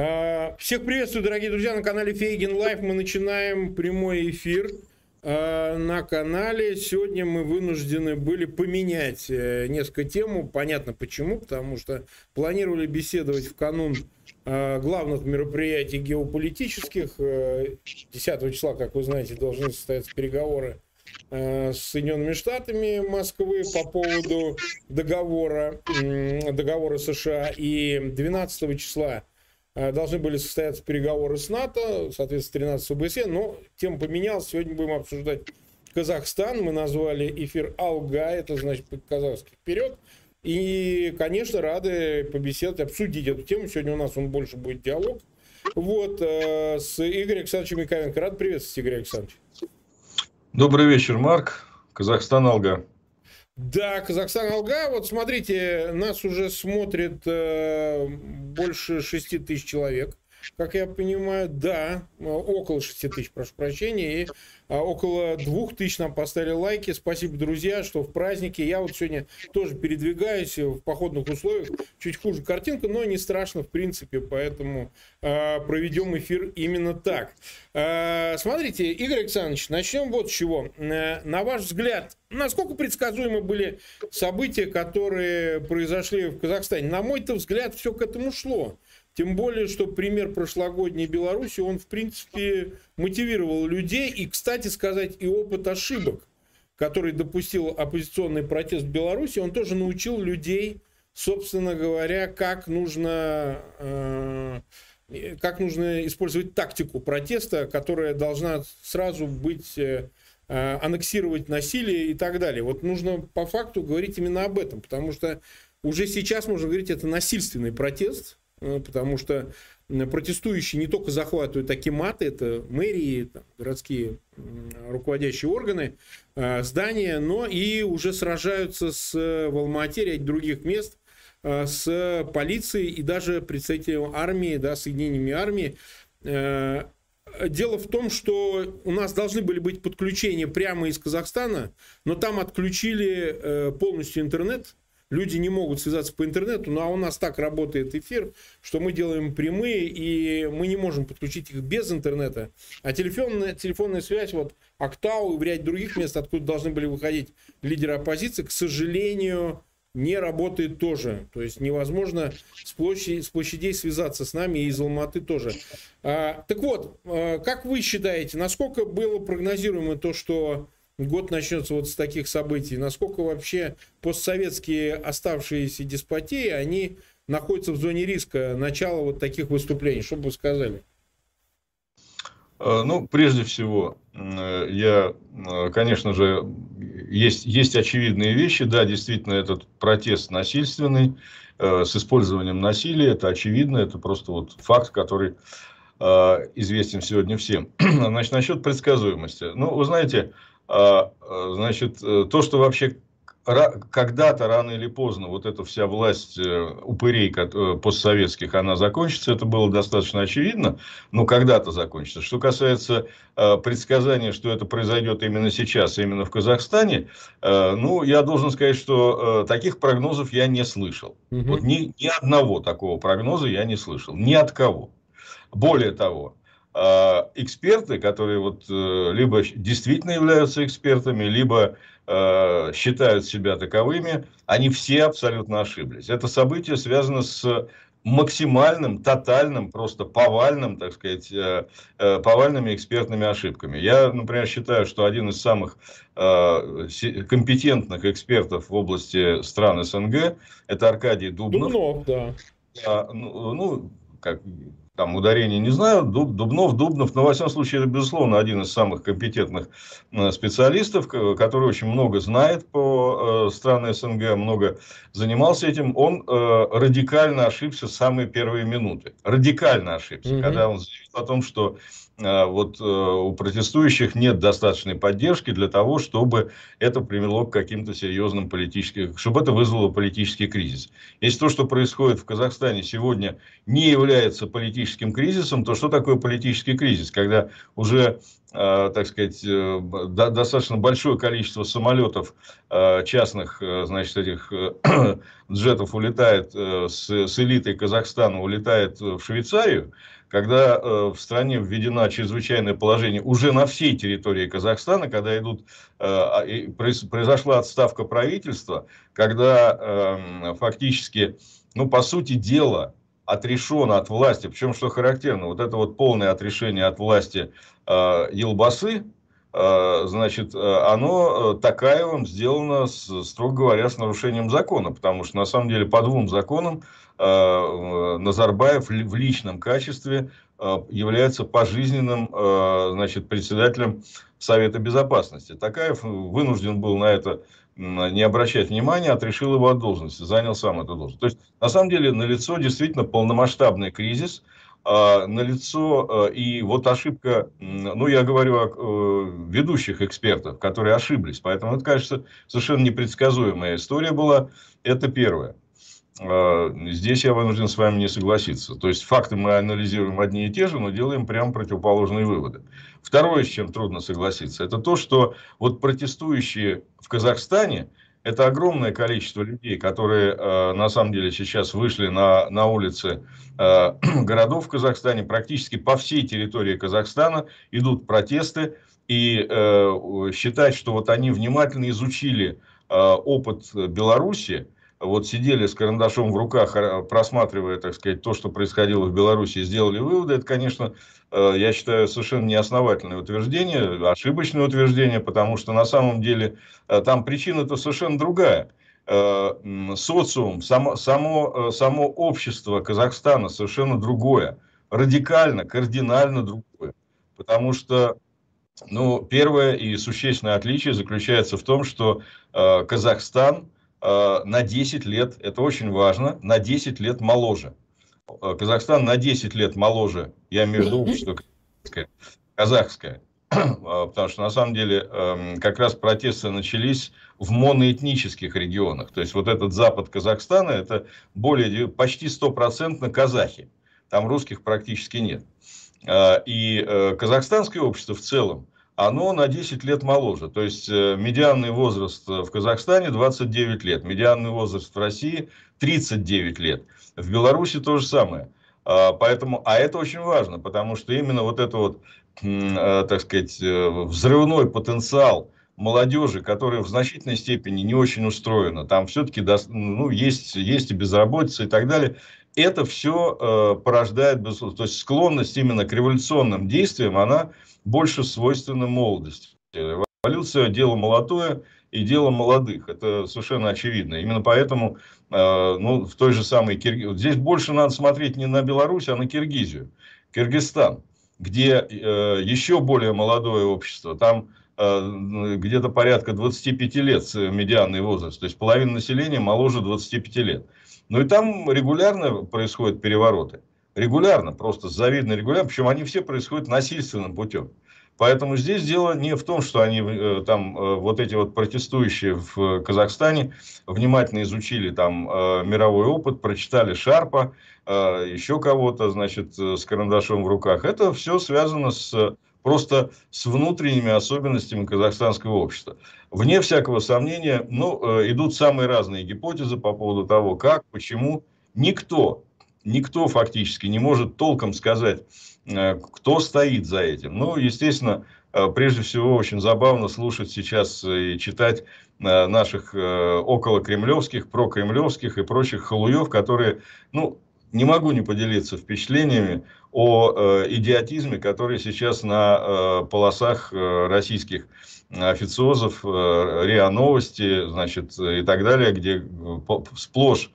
А, всех приветствую, дорогие друзья, на канале Фейгин Live. Мы начинаем прямой эфир а, на канале. Сегодня мы вынуждены были поменять э, несколько тему. Понятно почему, потому что планировали беседовать в канун а, главных мероприятий геополитических. 10 э, числа, как вы знаете, должны состояться переговоры э, с Соединенными Штатами Москвы по поводу договора, договора США. И 12 числа должны были состояться переговоры с НАТО, соответственно, 13 ОБСЕ, но тема поменялась. Сегодня будем обсуждать Казахстан. Мы назвали эфир «Алга», это значит по-казахски «Вперед». И, конечно, рады побеседовать, обсудить эту тему. Сегодня у нас он больше будет диалог. Вот, э, с Игорем Александровичем Яковенко. Рад приветствовать, Игорь Александрович. Добрый вечер, Марк. Казахстан, Алга. Да, Казахстан Алга. Вот смотрите, нас уже смотрит э, больше 6 тысяч человек как я понимаю, да, около 6 тысяч, прошу прощения, и а, около 2 тысяч нам поставили лайки. Спасибо, друзья, что в празднике. Я вот сегодня тоже передвигаюсь в походных условиях. Чуть хуже картинка, но не страшно в принципе, поэтому э, проведем эфир именно так. Э, смотрите, Игорь Александрович, начнем вот с чего. Э, на ваш взгляд, насколько предсказуемы были события, которые произошли в Казахстане? На мой-то взгляд, все к этому шло. Тем более, что пример прошлогодней Беларуси, он, в принципе, мотивировал людей. И, кстати сказать, и опыт ошибок, который допустил оппозиционный протест в Беларуси, он тоже научил людей, собственно говоря, как нужно, э, как нужно использовать тактику протеста, которая должна сразу быть э, аннексировать насилие и так далее. Вот нужно по факту говорить именно об этом, потому что уже сейчас можно говорить, это насильственный протест, потому что протестующие не только захватывают акиматы, это мэрии, там, городские руководящие органы, э, здания, но и уже сражаются с в Алмате, ряд других мест, э, с полицией и даже представителем армии, да, соединениями армии. Дело в том, что у нас должны были быть подключения прямо из Казахстана, но там отключили полностью интернет, люди не могут связаться по интернету, ну а у нас так работает эфир, что мы делаем прямые, и мы не можем подключить их без интернета. А телефонная, телефонная связь, вот Актау и в ряде других мест, откуда должны были выходить лидеры оппозиции, к сожалению, не работает тоже. То есть невозможно с, площади, с площадей связаться с нами и из Алматы тоже. А, так вот, а, как вы считаете, насколько было прогнозируемо то, что год начнется вот с таких событий. Насколько вообще постсоветские оставшиеся деспотии, они находятся в зоне риска начала вот таких выступлений? Что бы вы сказали? Э, ну, прежде всего, э, я, э, конечно же, есть, есть очевидные вещи. Да, действительно, этот протест насильственный, с использованием насилия, это очевидно, это просто вот факт, который известен сегодня всем. Значит, насчет предсказуемости. Ну, вы знаете, значит, э, то, что вообще когда-то, рано или поздно, вот эта вся власть э, упырей э, постсоветских, она закончится, это было достаточно очевидно, но когда-то закончится. Что касается предсказания, что это произойдет именно сейчас, именно в Казахстане, ну, я должен сказать, что таких прогнозов я не слышал. Угу. Вот ни, ни одного такого прогноза я не слышал, ни от кого. Более того, а, эксперты, которые вот э, либо действительно являются экспертами, либо э, считают себя таковыми, они все абсолютно ошиблись. Это событие связано с максимальным, тотальным, просто повальным, так сказать, э, повальными экспертными ошибками. Я, например, считаю, что один из самых компетентных экспертов в области стран СНГ это Аркадий Дубнов. Дубнов, да. Ну, ну как там ударение не знаю, Дуб, Дубнов, Дубнов, но во всяком случае, это, безусловно, один из самых компетентных э, специалистов, который очень много знает по э, странам СНГ, много занимался этим. Он э, радикально ошибся в самые первые минуты. Радикально ошибся, угу. когда он заявил о том, что вот э, у протестующих нет достаточной поддержки для того, чтобы это привело к каким-то серьезным политическим, чтобы это вызвало политический кризис. Если то, что происходит в Казахстане сегодня, не является политическим кризисом, то что такое политический кризис? Когда уже так сказать, достаточно большое количество самолетов частных, значит, этих джетов улетает с элитой Казахстана, улетает в Швейцарию, когда э, в стране введено чрезвычайное положение уже на всей территории Казахстана, когда идут, э, произошла отставка правительства, когда э, фактически, ну, по сути дела, отрешен от власти, причем, что характерно, вот это вот полное отрешение от власти э, Елбасы, э, значит, э, оно э, Такаевым сделано, с, строго говоря, с нарушением закона, потому что, на самом деле, по двум законам Назарбаев в личном качестве э, является пожизненным э, значит, председателем Совета Безопасности. Такаев вынужден был на это не обращать внимания, отрешил его от должности, занял сам эту должность. То есть, на самом деле, налицо действительно полномасштабный кризис, налицо и вот ошибка, ну, я говорю о ведущих экспертов, которые ошиблись. Поэтому это, кажется, совершенно непредсказуемая история была. Это первое. А, здесь я вынужден с вами не согласиться. То есть, факты мы анализируем одни и те же, но делаем прямо противоположные выводы. Второе, с чем трудно согласиться, это то, что вот протестующие в Казахстане, это огромное количество людей, которые э, на самом деле сейчас вышли на, на улицы э, городов в Казахстане, практически по всей территории Казахстана идут протесты. И э, считать, что вот они внимательно изучили опыт Беларуси, вот сидели с карандашом в руках, а, просматривая, так сказать, то, что происходило в Беларуси, сделали выводы, это, конечно, э, я считаю, совершенно неосновательное утверждение, ошибочное утверждение, потому что на самом деле э, там причина-то совершенно другая. Э, социум, само, само, само общество Казахстана совершенно другое, радикально, кардинально другое. Потому что ну, первое и существенное отличие заключается в том, что Казахстан – Э, на 10 лет, это очень важно, на 10 лет моложе. Э, Казахстан на 10 лет моложе, я имею в виду общество казахское, казахское. Э, потому что на самом деле эм, как раз протесты начались в моноэтнических регионах. То есть вот этот запад Казахстана это более почти стопроцентно казахи. Там русских практически нет. И казахстанское общество в целом, оно на 10 лет моложе. То есть, э, медианный возраст в Казахстане 29 лет, медианный возраст в России 39 лет. В Беларуси то же самое. А, поэтому, а это очень важно, потому что именно вот это вот, э, так сказать, э, взрывной потенциал молодежи, которая в значительной степени не очень устроена, там все-таки ну, есть, есть и безработица и так далее, это все порождает, то есть склонность именно к революционным действиям, она больше свойственно молодости. Эволюция – дело молодое и дело молодых. Это совершенно очевидно. Именно поэтому э, ну, в той же самой Киргизии... Здесь больше надо смотреть не на Беларусь, а на Киргизию. Киргизстан, где э, еще более молодое общество. Там э, где-то порядка 25 лет медианный возраст. То есть половина населения моложе 25 лет. Ну и там регулярно происходят перевороты. Регулярно, просто завидно регулярно. Причем они все происходят насильственным путем. Поэтому здесь дело не в том, что они э, там э, вот эти вот протестующие в Казахстане внимательно изучили там э, мировой опыт, прочитали Шарпа, еще кого-то, значит, с карандашом в руках. Это все связано с просто с внутренними особенностями казахстанского общества. Вне всякого сомнения, ну, идут самые разные гипотезы по поводу того, как, почему. Никто, никто фактически не может толком сказать, Э, кто стоит за этим. Ну, естественно, э, прежде всего, очень забавно слушать сейчас и читать э, наших около кремлевских, прокремлевских и прочих халуев, которые, ну, не могу не поделиться впечатлениями о идиотизме, который сейчас на полосах российских официозов, РИА Новости, значит, и так далее, где сплошь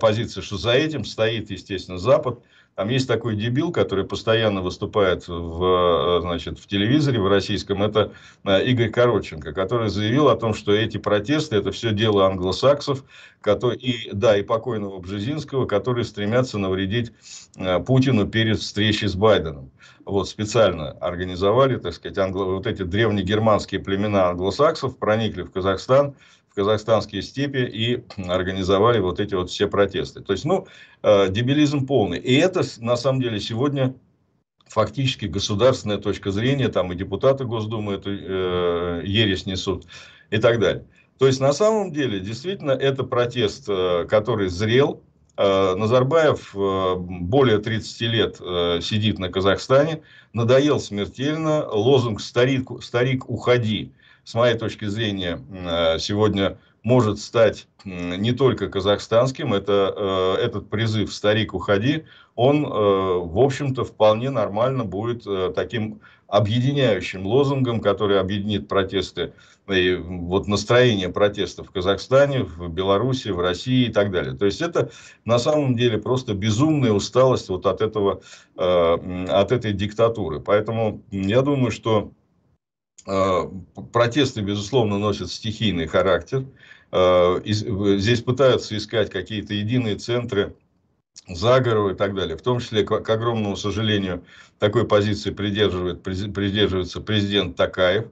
позиция, что за этим стоит, естественно, Запад – там есть такой дебил, который постоянно выступает в, э, значит, в телевизоре в российском. Это э, Игорь Короченко, который заявил о том, что эти протесты это все дело англосаксов, который, и, да, и покойного Бжезинского, которые стремятся навредить э, Путину перед встречей с Байденом. Вот специально организовали, так сказать, англо, вот эти древнегерманские племена англосаксов проникли в Казахстан, казахстанские степи и организовали вот эти вот все протесты. То есть, ну, э, дебилизм полный. И это, на самом деле, сегодня фактически государственная точка зрения, там и депутаты Госдумы эту э, ересь несут и так далее. То есть, на самом деле, действительно, это протест, э, который зрел. Э, Назарбаев э, более 30 лет сидит на Казахстане, надоел смертельно, лозунг «старик, старик уходи», с моей точки зрения, сегодня может стать не только казахстанским, это, этот призыв «старик, уходи», он, в общем-то, вполне нормально будет таким объединяющим лозунгом, который объединит протесты и вот настроение протестов в Казахстане, в Беларуси, в России и так далее. То есть это на самом деле просто безумная усталость вот от этого, э, от этой диктатуры. Поэтому я думаю, что э, протесты, безусловно, носят стихийный характер. Э, здесь пытаются искать какие-то единые центры заговоры и так далее. В том числе, к, к огромному сожалению, такой позиции придерживает, придерживается президент Такаев.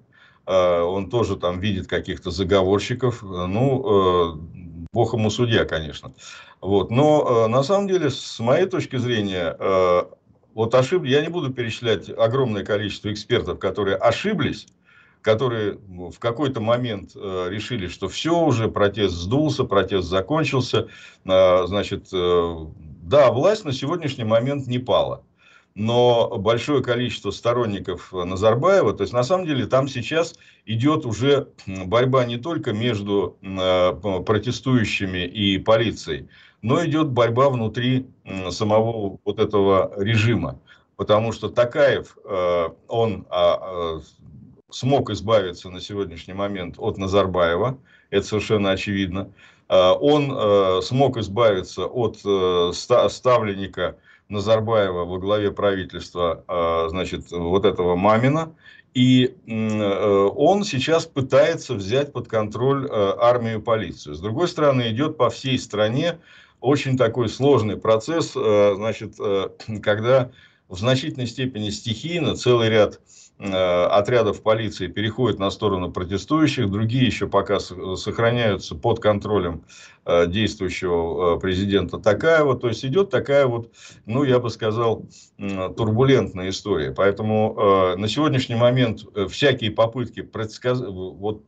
Э, он тоже там видит каких-то заговорщиков. Ну, э, бог ему судья, конечно. Вот. Но э, на самом деле, с моей точки зрения, вот ошиб... я не буду перечислять огромное количество экспертов, которые ошиблись, которые в какой-то момент решили, что все уже, протест сдулся, протест закончился. Значит, да, власть на сегодняшний момент не пала но большое количество сторонников Назарбаева, то есть на самом деле там сейчас идет уже борьба не только между э, протестующими и полицией, но идет борьба внутри самого вот этого режима. Потому что Такаев, э, он а, э, смог избавиться на сегодняшний момент от Назарбаева, это совершенно очевидно. Он смог избавиться от ставленника Назарбаева во главе правительства, а, значит, вот этого Мамина. И э, он сейчас пытается взять под контроль э, армию и полицию. С другой стороны, идет по всей стране очень такой сложный процесс, э, значит, когда в значительной степени стихийно целый ряд Э, отрядов полиции переходят на сторону протестующих, другие еще пока сохраняются под контролем э, действующего э, президента Такаева. То есть идет такая вот, ну я бы сказал, турбулентная история. Поэтому на сегодняшний момент всякие попытки предсказать, вот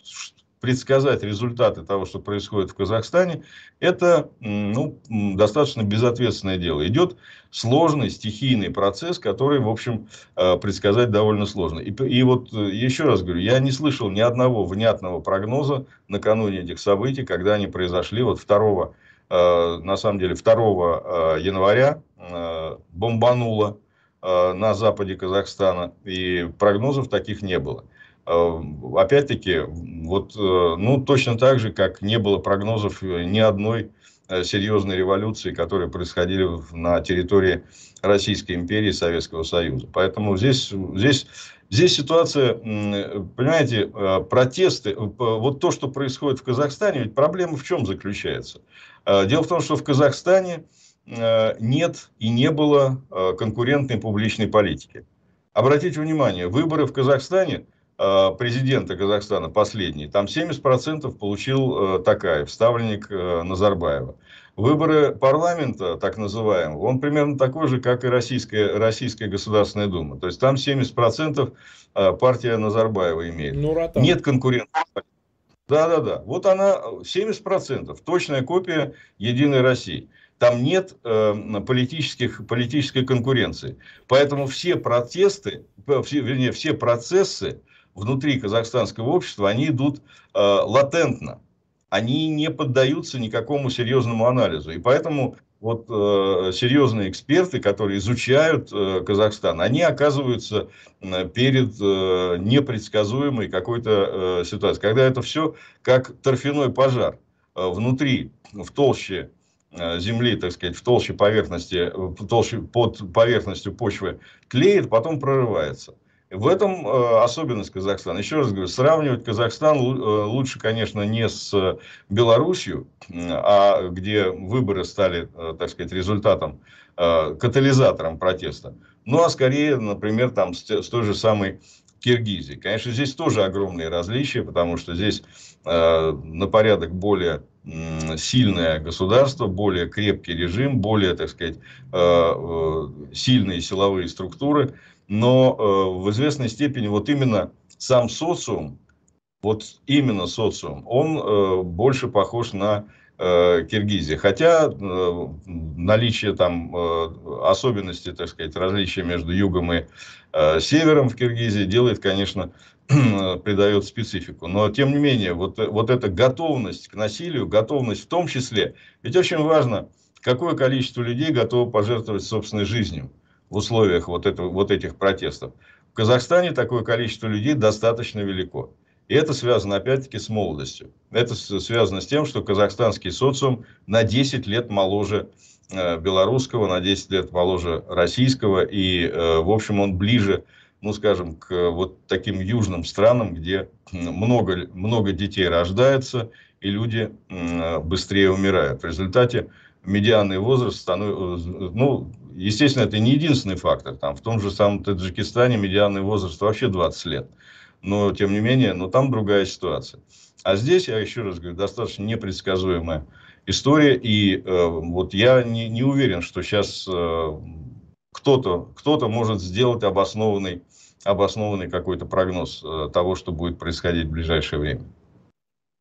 предсказать результаты того, что происходит в Казахстане, это ну, достаточно безответственное дело. Идет сложный стихийный процесс, который, в общем, э, предсказать довольно сложно. И, и вот э, еще раз говорю, я не слышал ни одного внятного прогноза накануне этих событий, когда они произошли. Вот 2, э, на самом деле 2 января бомбануло на западе Казахстана, и прогнозов таких не было. Э, опять-таки, вот, э, ну, точно так же, как не было прогнозов ни одной э, серьезной революции, которые происходили на территории Российской империи и Советского Союза. Поэтому здесь, здесь, здесь ситуация, понимаете, протесты, вот то, что происходит в Казахстане, ведь проблема в чем заключается? Дело в том, что в Казахстане нет и не было конкурентной публичной политики. Обратите внимание, выборы в Казахстане – Э, президента Казахстана, последний, там 70% получил э, Такаев, ставленник э, Назарбаева. Выборы парламента, так называемого, он примерно такой же, как и Российская, Российская Государственная Дума. То есть там 70% партия Назарбаева имеет. Ну, Нет конкурентов. Да, да, да. Вот она 70%, точная копия Единой России. Там нет э, политических, политической конкуренции. Поэтому все протесты, все, вернее, все процессы внутри казахстанского общества, они идут э, латентно. Они не поддаются никакому серьезному анализу. И поэтому вот э, серьезные эксперты, которые изучают э, Казахстан, они оказываются э, перед э, непредсказуемой какой-то э, ситуацией. Когда это все как торфяной пожар э, внутри, в толще э, земли, так сказать, в толще поверхности, в толще, под поверхностью почвы тлеет, потом прорывается. В этом э, особенность Казахстана. Еще раз говорю, сравнивать Казахстан э, лучше, конечно, не с Белоруссией, а где выборы стали, э, так сказать, результатом, катализатором протеста. Ну, а скорее, например, там, с той же самой Киргизии. Конечно, здесь тоже огромные различия, потому что здесь на порядок более сильное государство, более крепкий режим, более, так сказать, сильные силовые структуры. Но в известной степени вот именно сам социум, вот именно социум, он больше похож на Киргизии. Хотя наличие там особенностей, так сказать, различия между югом и севером в Киргизии делает, конечно, придает специфику. Но, тем не менее, вот, вот эта готовность к насилию, готовность в том числе, ведь очень важно, какое количество людей готово пожертвовать собственной жизнью в условиях вот, этого, вот этих протестов. В Казахстане такое количество людей достаточно велико. И это связано, опять-таки, с молодостью. Это связано с тем, что казахстанский социум на 10 лет моложе э, белорусского, на 10 лет моложе российского. И, э, в общем, он ближе ну, скажем, к вот таким южным странам, где много, много детей рождается, и люди быстрее умирают. В результате медианный возраст становится, ну, естественно, это не единственный фактор. Там, в том же самом Таджикистане медианный возраст вообще 20 лет. Но, тем не менее, но там другая ситуация. А здесь, я еще раз говорю, достаточно непредсказуемая история. И э, вот я не, не уверен, что сейчас э, кто-то кто может сделать обоснованный, обоснованный какой-то прогноз э, того, что будет происходить в ближайшее время.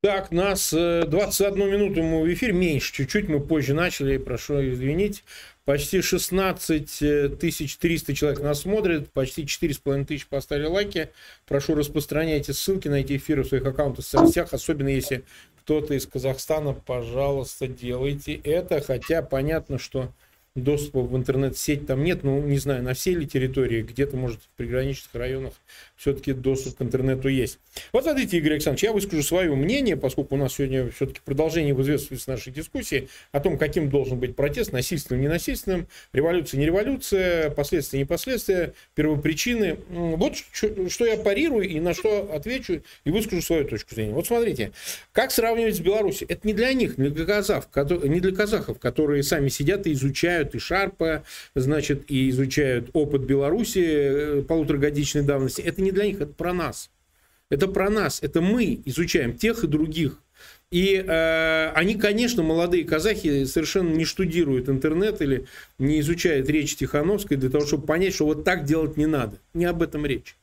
Так, нас 21 э, минуту мы в эфир, меньше чуть-чуть, мы позже начали, прошу извинить. Почти 16 300 человек нас смотрят, почти 4,5 тысяч поставили лайки. Прошу распространяйте ссылки на эти эфиры в своих аккаунтах в соцсетях, особенно если кто-то из Казахстана, пожалуйста, делайте это. Хотя понятно, что доступа в интернет-сеть там нет, ну, не знаю, на всей ли территории, где-то, может, в приграничных районах все-таки доступ к интернету есть. Вот смотрите, Игорь Александрович, я выскажу свое мнение, поскольку у нас сегодня все-таки продолжение в известности нашей дискуссии о том, каким должен быть протест, насильственным, ненасильственным, революция, не революция, последствия, не последствия, первопричины. Вот что я парирую и на что отвечу и выскажу свою точку зрения. Вот смотрите, как сравнивать с Беларусью? Это не для них, не для казахов, не для казахов, которые сами сидят и изучают изучают и Шарпа, значит, и изучают опыт Беларуси э, полуторагодичной давности. Это не для них, это про нас. Это про нас. Это мы изучаем тех и других. И э, они, конечно, молодые казахи совершенно не штудируют интернет или не изучают речь Тихановской для того, чтобы понять, что вот так делать не надо. Не об этом речь.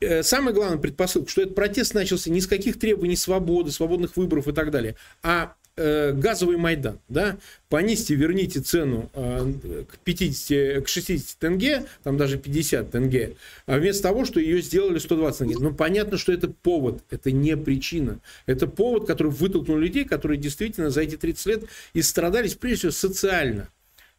Э, самое главное предпосылка, что этот протест начался не с каких требований свободы, свободных выборов и так далее, а Э, газовый Майдан, да, понизьте, верните цену э, к 50, к 60 тенге, там даже 50 тенге, а вместо того, что ее сделали 120 тенге. Но понятно, что это повод, это не причина. Это повод, который вытолкнул людей, которые действительно за эти 30 лет и страдались, прежде всего, социально.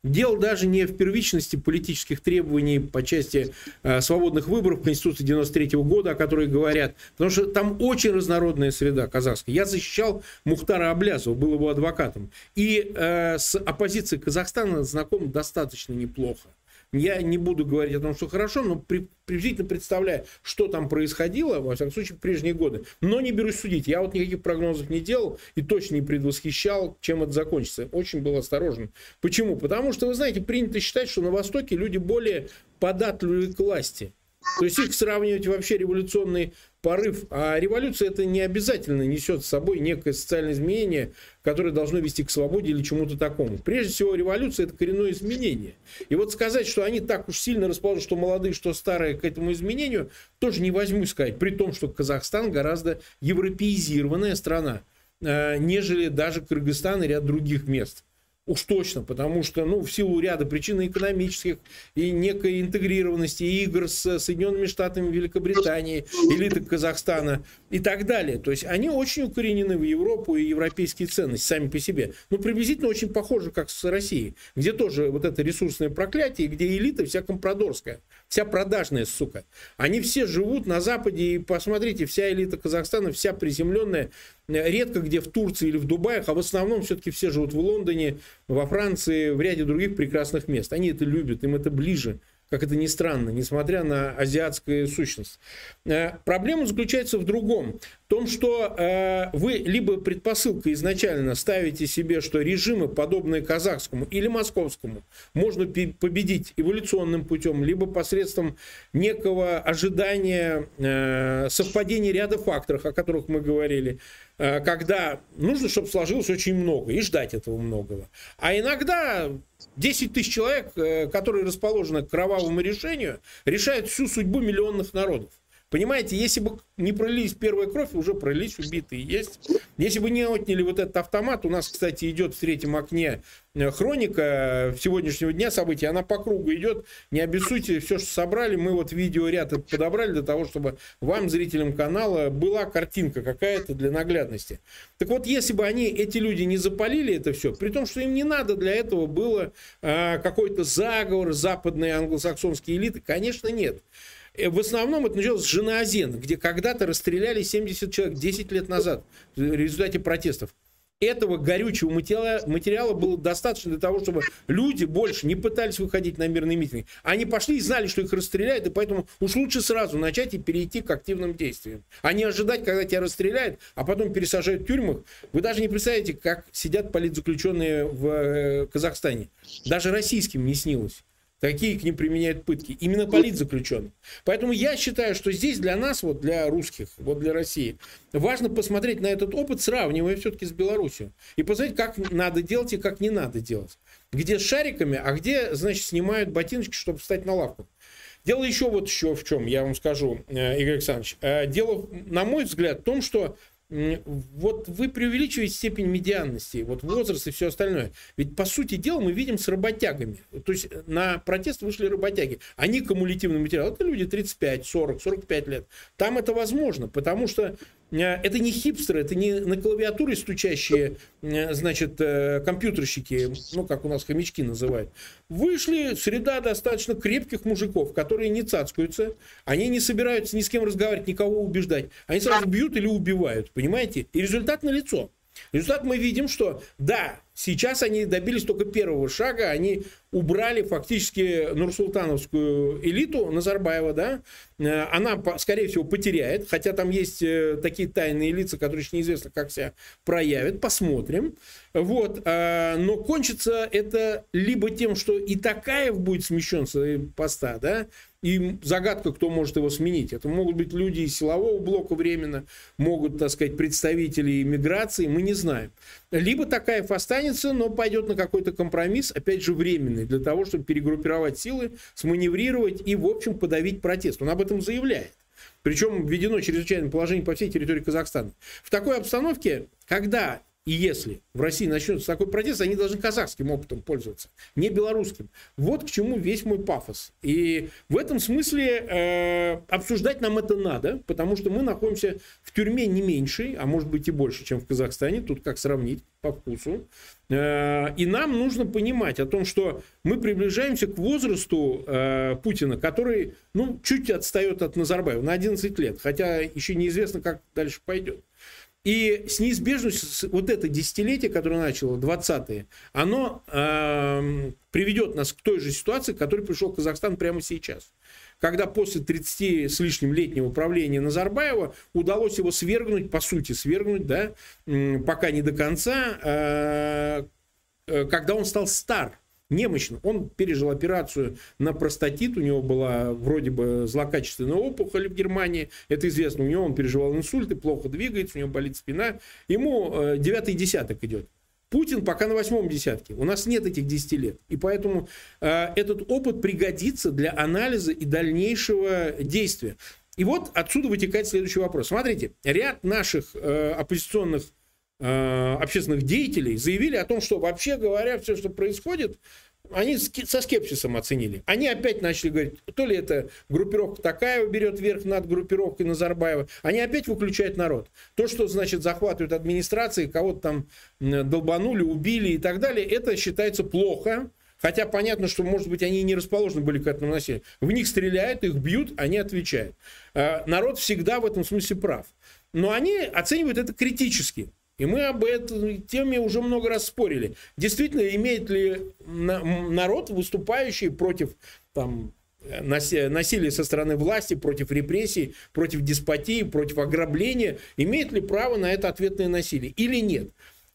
Дело даже не в первичности политических требований по части э, свободных выборов Конституции 93 года, о которой говорят, потому что там очень разнородная среда казахская. Я защищал Мухтара Аблязова, был его адвокатом. И э, с оппозицией Казахстана знаком достаточно неплохо. Я не буду говорить о том, что хорошо, но при, приблизительно представляю, что там происходило, во всяком случае, в прежние годы. Но не берусь судить. Я вот никаких прогнозов не делал и точно не предвосхищал, чем это закончится. Очень был осторожен. Почему? Потому что, вы знаете, принято считать, что на Востоке люди более податливы к власти. То есть их сравнивать вообще революционный порыв. А революция это не обязательно несет с собой некое социальное изменение, которое должно вести к свободе или чему-то такому. Прежде всего, революция это коренное изменение. И вот сказать, что они так уж сильно расположены, что молодые, что старые к этому изменению, тоже не возьму сказать. При том, что Казахстан гораздо европеизированная страна, э, нежели даже Кыргызстан и ряд других мест. Уж точно, потому что, ну, в силу ряда причин экономических и некой интегрированности игр с Соединенными Штатами Великобритании, элиты Казахстана и так далее. То есть они очень укоренены в Европу и европейские ценности сами по себе. Ну, приблизительно очень похоже, как с Россией, где тоже вот это ресурсное проклятие, где элита вся компрадорская, вся продажная, сука. Они все живут на Западе, и посмотрите, вся элита Казахстана, вся приземленная, редко где в Турции или в Дубае, а в основном все-таки все живут в Лондоне, во Франции, в ряде других прекрасных мест. Они это любят, им это ближе как это ни странно, несмотря на азиатскую сущность. Э, проблема заключается в другом. В том, что э, вы либо предпосылка изначально ставите себе, что режимы, подобные казахскому или московскому, можно победить эволюционным путем, либо посредством некого ожидания, э, совпадения ряда факторов, о которых мы говорили, когда нужно, чтобы сложилось очень много, и ждать этого многого. А иногда 10 тысяч человек, э, которые расположены к кровавому решению, решают всю судьбу миллионных народов. Понимаете, если бы не пролились первая кровь, уже пролились убитые есть. Если бы не отняли вот этот автомат, у нас, кстати, идет в третьем окне э, хроника сегодняшнего дня событий, она по кругу идет. Не обессудьте, все, что собрали, мы вот видеоряд подобрали для того, чтобы вам, зрителям канала, была картинка какая-то для наглядности. Так вот, если бы они, эти люди, не запалили это все, при том, что им не надо для этого было э, какой-то заговор западной англосаксонской элиты, конечно, нет. Э, в основном это началось с Женазена, где когда-то расстреляли 70 человек 10 лет назад в результате протестов. Этого горючего материала, материала было достаточно для того, чтобы люди больше не пытались выходить на мирный митинг. Они пошли и знали, что их расстреляют, и поэтому уж лучше сразу начать и перейти к активным действиям. А не ожидать, когда тебя расстреляют, а потом пересажают в тюрьмах. Вы даже не представляете, как сидят политзаключенные в э, Казахстане. Даже российским не снилось. Какие к ним применяют пытки? Именно политзаключенных. Поэтому я считаю, что здесь для нас, вот для русских, вот для России, важно посмотреть на этот опыт, сравнивая все-таки с Беларусью. И посмотреть, как надо делать и как не надо делать. Где с шариками, а где, значит, снимают ботиночки, чтобы встать на лавку. Дело еще вот еще в чем, я вам скажу, э, Игорь Александрович. Э, дело, на мой взгляд, в том, что вот вы преувеличиваете степень медианности, вот возраст и все остальное. Ведь, по сути дела, мы видим с работягами. То есть на протест вышли работяги. Они кумулятивный материал. Это люди 35, 40, 45 лет. Там это возможно, потому что Э, это не хипстеры, это не на клавиатуре стучащие, э, значит, э, компьютерщики, ну, как у нас хомячки называют. Вышли среда достаточно крепких мужиков, которые не цацкаются, они не собираются ни с кем разговаривать, никого убеждать. Они сразу бьют или убивают, понимаете? И результат налицо. Результат мы видим, что да, сейчас они добились только первого шага, они убрали фактически Нурсултановскую элиту Назарбаева, да, э, она, скорее всего, потеряет, хотя там есть э, такие тайные лица, которые еще неизвестно, как себя проявят, посмотрим. Вот, э, но кончится это либо тем, что и Такаев будет смещен с поста, да, и загадка, кто может его сменить. Это могут быть люди из силового блока временно, могут, так сказать, представители иммиграции, мы не знаем. Либо Такаев останется, но пойдет на какой-то компромисс, опять же, временный, для того, чтобы перегруппировать силы, сманеврировать и, в общем, подавить протест. Он об этом заявляет. Причем введено чрезвычайное положение по всей территории Казахстана. В такой обстановке, когда и если в России начнется такой протест, они должны казахским опытом пользоваться, не белорусским. Вот к чему весь мой пафос. И в этом смысле э, обсуждать нам это надо, потому что мы находимся в тюрьме не меньшей, а может быть и больше, чем в Казахстане. Тут как сравнить по вкусу. Э, и нам нужно понимать о том, что мы приближаемся к возрасту э, Путина, который ну, чуть отстает от Назарбаева на 11 лет, хотя еще неизвестно, как дальше пойдет. И с неизбежностью вот это десятилетие, которое начало, 20-е, оно э, приведет нас к той же ситуации, к которой пришел Казахстан прямо сейчас. Когда после 30 с лишним летнего правления Назарбаева удалось его свергнуть, по сути свергнуть, да, пока не до конца, э, э, когда он стал стар немощно. Он пережил операцию на простатит, у него была вроде бы злокачественная опухоль в Германии, это известно, у него он переживал инсульты, плохо двигается, у него болит спина. Ему э, девятый десяток идет. Путин пока на восьмом десятке. У нас нет этих 10 лет. И поэтому э, этот опыт пригодится для анализа и дальнейшего действия. И вот отсюда вытекает следующий вопрос. Смотрите, ряд наших э, оппозиционных Э, общественных деятелей заявили о том, что вообще говоря, все, что происходит, они со скепсисом оценили. Они опять начали говорить, то ли это группировка такая берет верх над группировкой Назарбаева, они опять выключают народ. То, что, значит, захватывают администрации, кого-то там долбанули, убили и так далее, это считается плохо. Хотя понятно, что, может быть, они не расположены были к этому насилию. В них стреляют, их бьют, они отвечают. Э, народ всегда в этом смысле прав. Но они оценивают это критически. И мы об этой теме уже много раз спорили. Действительно, имеет ли народ, выступающий против там, насилия со стороны власти, против репрессий, против деспотии, против ограбления, имеет ли право на это ответное насилие или нет?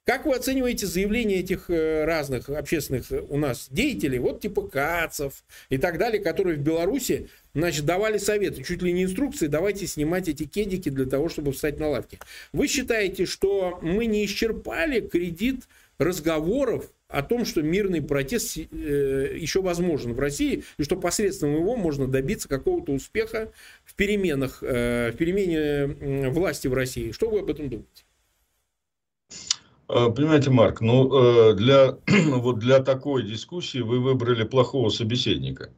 Как вы оцениваете заявления этих э, разных общественных у нас деятелей, вот типа Кацев и так далее, которые в Беларуси значит, давали советы, чуть ли не инструкции, давайте снимать эти кедики для того, чтобы встать на лавке. Вы считаете, что мы не исчерпали кредит разговоров о том, что мирный протест э, еще возможен в России, и что посредством его можно добиться какого-то успеха в переменах, э, в перемене власти в России. Что вы об этом думаете? А, понимаете, Марк, ну э, для, вот для такой дискуссии вы выбрали плохого собеседника.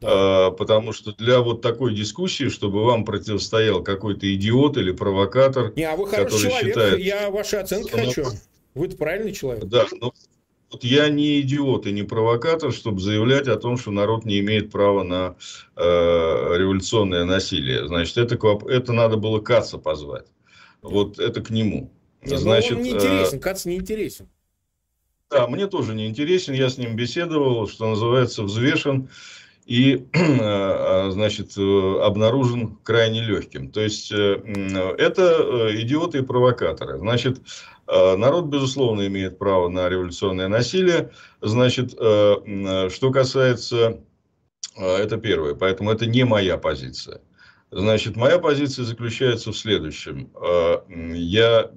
Да. А, потому что для вот такой дискуссии, чтобы вам противостоял какой-то идиот или провокатор, Не, а вы который человек, считает... я ваши оценки хочу. Вы-то правильный человек. Да, ну, вот я не идиот и не провокатор, чтобы заявлять о том, что народ не имеет права на э, революционное насилие. Значит, это, это надо было Каца позвать. Вот это к нему. Нет, Значит, он не интересен, э, Кац не интересен. Да, мне тоже не интересен. Я с ним беседовал, что называется, взвешен и, э, значит, э, обнаружен крайне легким. То есть, это идиоты и провокаторы. Значит, народ, безусловно, имеет право на революционное насилие. Значит, что касается... Это первое. Поэтому это не моя позиция. Значит, моя позиция заключается в следующем. Э, я,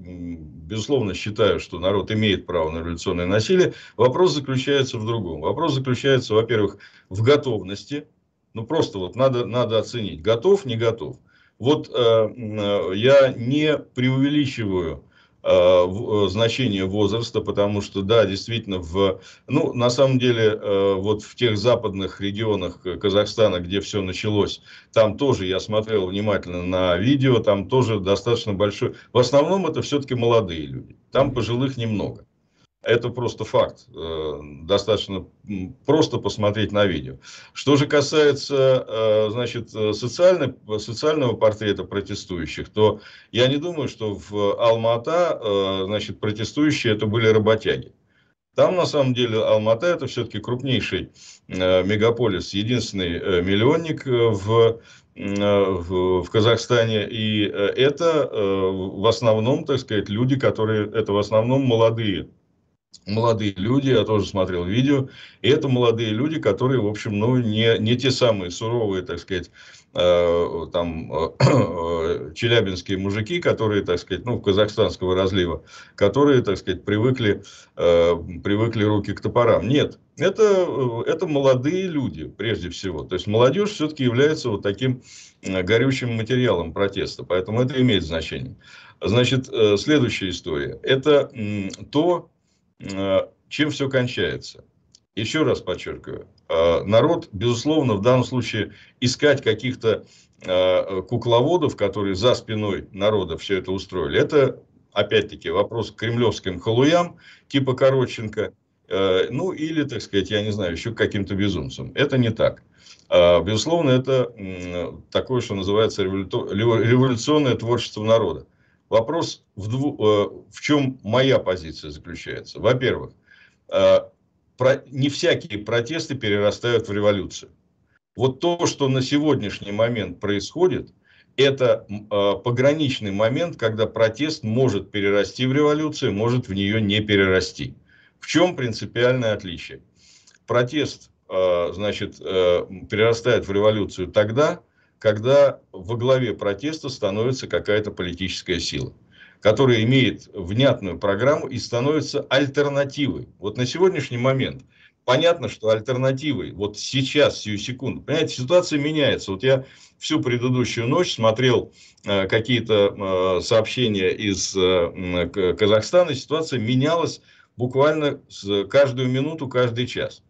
безусловно, считаю, что народ имеет право на революционное насилие. Вопрос заключается в другом. Вопрос заключается, во-первых, в готовности. Ну, просто вот надо, надо оценить, готов, не готов. Вот э, э я не преувеличиваю значение возраста, потому что, да, действительно, в, ну, на самом деле, э, вот в тех западных регионах Казахстана, где все началось, там тоже я смотрел внимательно на видео, там тоже достаточно большой, в основном это все-таки молодые люди, там пожилых немного. Это просто факт. Э, достаточно просто посмотреть на видео. Что же касается э, значит, социальной, социального портрета протестующих, то я не думаю, что в Алма-Ата э, значит, протестующие это были работяги. Там, на самом деле, Алмата это все-таки крупнейший мегаполис, единственный миллионник в, в, в Казахстане. И это в основном, так сказать, люди, которые, это в основном молодые молодые люди, я тоже смотрел видео, и это молодые люди, которые, в общем, ну, не, не те самые суровые, так сказать, э, там, э, челябинские мужики, которые, так сказать, ну, казахстанского разлива, которые, так сказать, привыкли, э, привыкли руки к топорам. Нет, это, э, это молодые люди, прежде всего. То есть, молодежь все-таки является вот таким э, горючим материалом протеста, поэтому это имеет значение. Значит, э, следующая история. Это то, чем все кончается. Еще раз подчеркиваю, э, народ, безусловно, в данном случае искать каких-то э, кукловодов, которые за спиной народа все это устроили, это, опять-таки, вопрос к кремлевским халуям, типа Короченко, ну, или, так сказать, я не знаю, еще каким-то безумцам. Это не так. Безусловно, это такое, что называется революционное творчество народа. Вопрос, в, дву, э, в чем моя позиция заключается. Во-первых, э, не всякие протесты перерастают в революцию. Вот то, что на сегодняшний момент происходит, это э, пограничный момент, когда протест может перерасти в революцию, может в нее не перерасти. В чем принципиальное отличие? Протест, значит, перерастает в революцию тогда, когда во главе протеста становится какая-то политическая сила, которая имеет внятную программу и становится альтернативой. Вот на сегодняшний момент понятно, что альтернативой, вот сейчас, сию секунду, понимаете, ситуация меняется. Вот я всю предыдущую ночь смотрел э, какие-то э, сообщения из э, Казахстана, ситуация менялась буквально с каждую минуту, каждый час.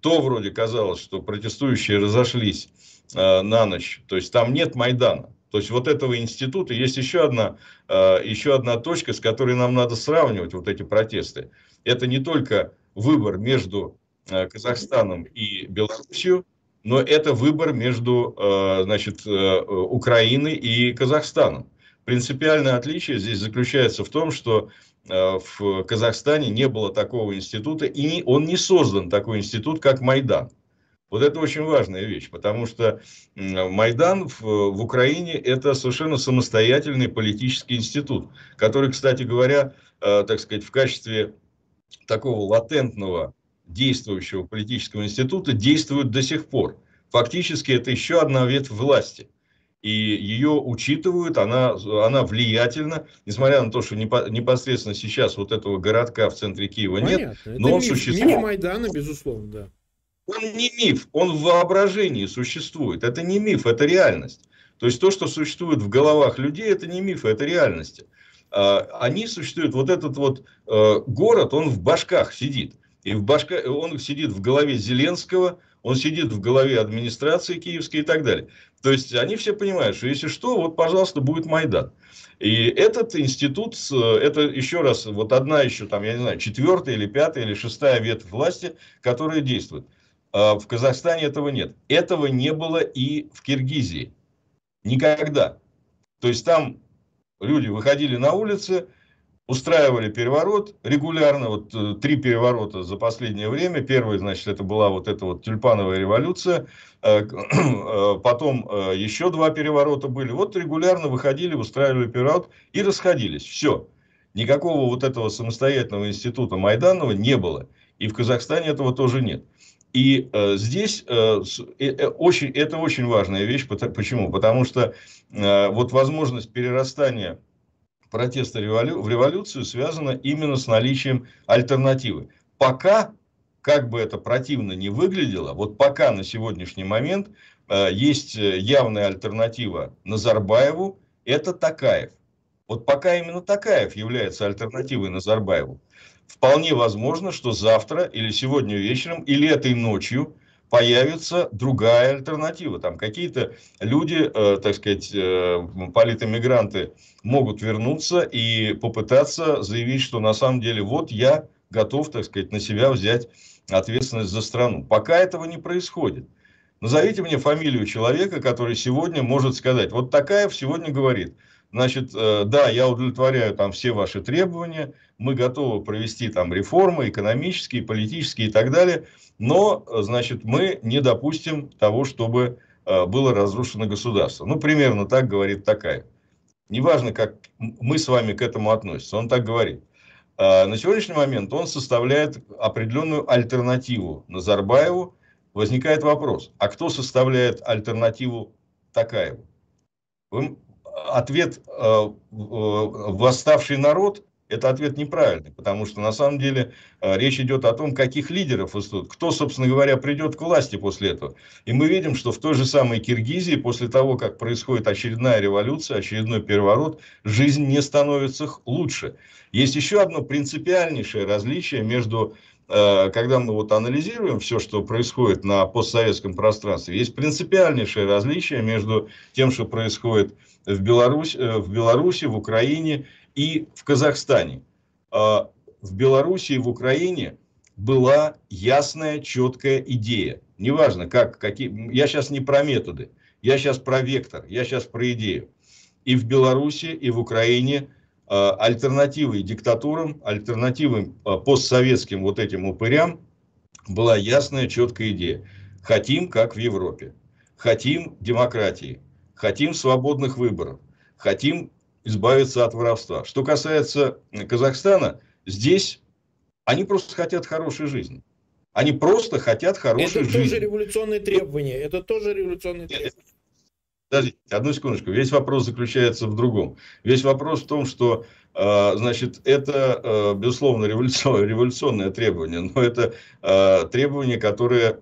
То вроде казалось, что протестующие разошлись Э, на ночь. То есть там нет Майдана. То есть вот этого института есть еще одна, э, еще одна точка, с которой нам надо сравнивать вот эти протесты. Это не только выбор между э, Казахстаном и Белоруссией, но это выбор между значит, Украиной и Казахстаном. Принципиальное отличие здесь заключается в том, что в Казахстане не было такого института, и он не создан такой институт, как Майдан. Вот это очень важная вещь, потому что Майдан в, в Украине это совершенно самостоятельный политический институт, который, кстати говоря, э, так сказать, в качестве такого латентного действующего политического института действует до сих пор. Фактически это еще одна ветвь власти. И ее учитывают, она, она влиятельна, несмотря на то, что непосредственно сейчас вот этого городка в центре Киева Понятно. нет, но это он миф, существует. Миф Майдана, безусловно, да. Он не миф, он в воображении существует. Это не миф, это реальность. То есть то, что существует в головах людей, это не миф, это реальность. А, они существуют, вот этот вот э, город, он в башках сидит. И в башка, он сидит в голове Зеленского, он сидит в голове администрации киевской и так далее. То есть они все понимают, что если что, вот, пожалуйста, будет Майдан. И этот институт, это еще раз, вот одна еще, там, я не знаю, четвертая или пятая или шестая ветвь власти, которая действует. А в Казахстане этого нет. Этого не было и в Киргизии. Никогда. То есть там люди выходили на улицы, устраивали переворот регулярно, вот э, три переворота за последнее время. Первый, значит, это была вот эта вот тюльпановая революция, э, э, потом еще два переворота были. Вот регулярно выходили, устраивали переворот и расходились. Все. Никакого вот этого самостоятельного института Майданова не было. И в Казахстане этого тоже нет. И э, здесь э, э, очень, это очень важная вещь. Почему? Потому что э, вот возможность перерастания протеста револю, в революцию связана именно с наличием альтернативы. Пока, как бы это противно не выглядело, вот пока на сегодняшний момент э, есть э, явная альтернатива Назарбаеву, это Такаев. Вот пока именно Такаев является альтернативой Назарбаеву вполне возможно, что завтра или сегодня вечером, или этой ночью появится другая альтернатива. Там какие-то люди, э, так сказать, э, политэмигранты могут вернуться и попытаться заявить, что на самом деле вот я готов, так сказать, на себя взять ответственность за страну. Пока этого не происходит. Назовите мне фамилию человека, который сегодня может сказать, вот Такаев сегодня говорит – Значит, э, да, я удовлетворяю там все ваши требования, мы готовы провести там реформы экономические, политические и так далее, но, значит, мы не допустим того, чтобы э, было разрушено государство. Ну, примерно так говорит такая. Неважно, как мы с вами к этому относимся, он так говорит. Э, на сегодняшний момент он составляет определенную альтернативу Назарбаеву. Возникает вопрос, а кто составляет альтернативу Такаеву? Вы ответ э, «восставший народ» – это ответ неправильный, потому что на самом деле э, речь идет о том, каких лидеров восстают, кто, собственно говоря, придет к власти после этого. И мы видим, что в той же самой Киргизии, после того, как происходит очередная революция, очередной переворот, жизнь не становится лучше. Есть еще одно принципиальнейшее различие между э, когда мы вот анализируем все, что происходит на постсоветском пространстве, есть принципиальнейшее различие между тем, что происходит в, Беларусь, э, в Беларуси, в Украине и в Казахстане. А, в Беларуси и в Украине была ясная, четкая идея. Неважно, как, какие... Я сейчас не про методы, я сейчас про вектор, я сейчас про идею. И в Беларуси, и в Украине альтернативой диктатурам, альтернативой а, постсоветским вот этим упырям была ясная, четкая идея. Хотим, как в Европе. Хотим демократии хотим свободных выборов, хотим избавиться от воровства. Что касается Казахстана, здесь они просто хотят хорошей жизни. Они просто хотят хорошей это жизни. Это тоже революционные требования. Это тоже революционные требования. Подождите, одну секундочку. Весь вопрос заключается в другом. Весь вопрос в том, что э, значит, это, э, безусловно, революционное, требование, но это э, требование, которое,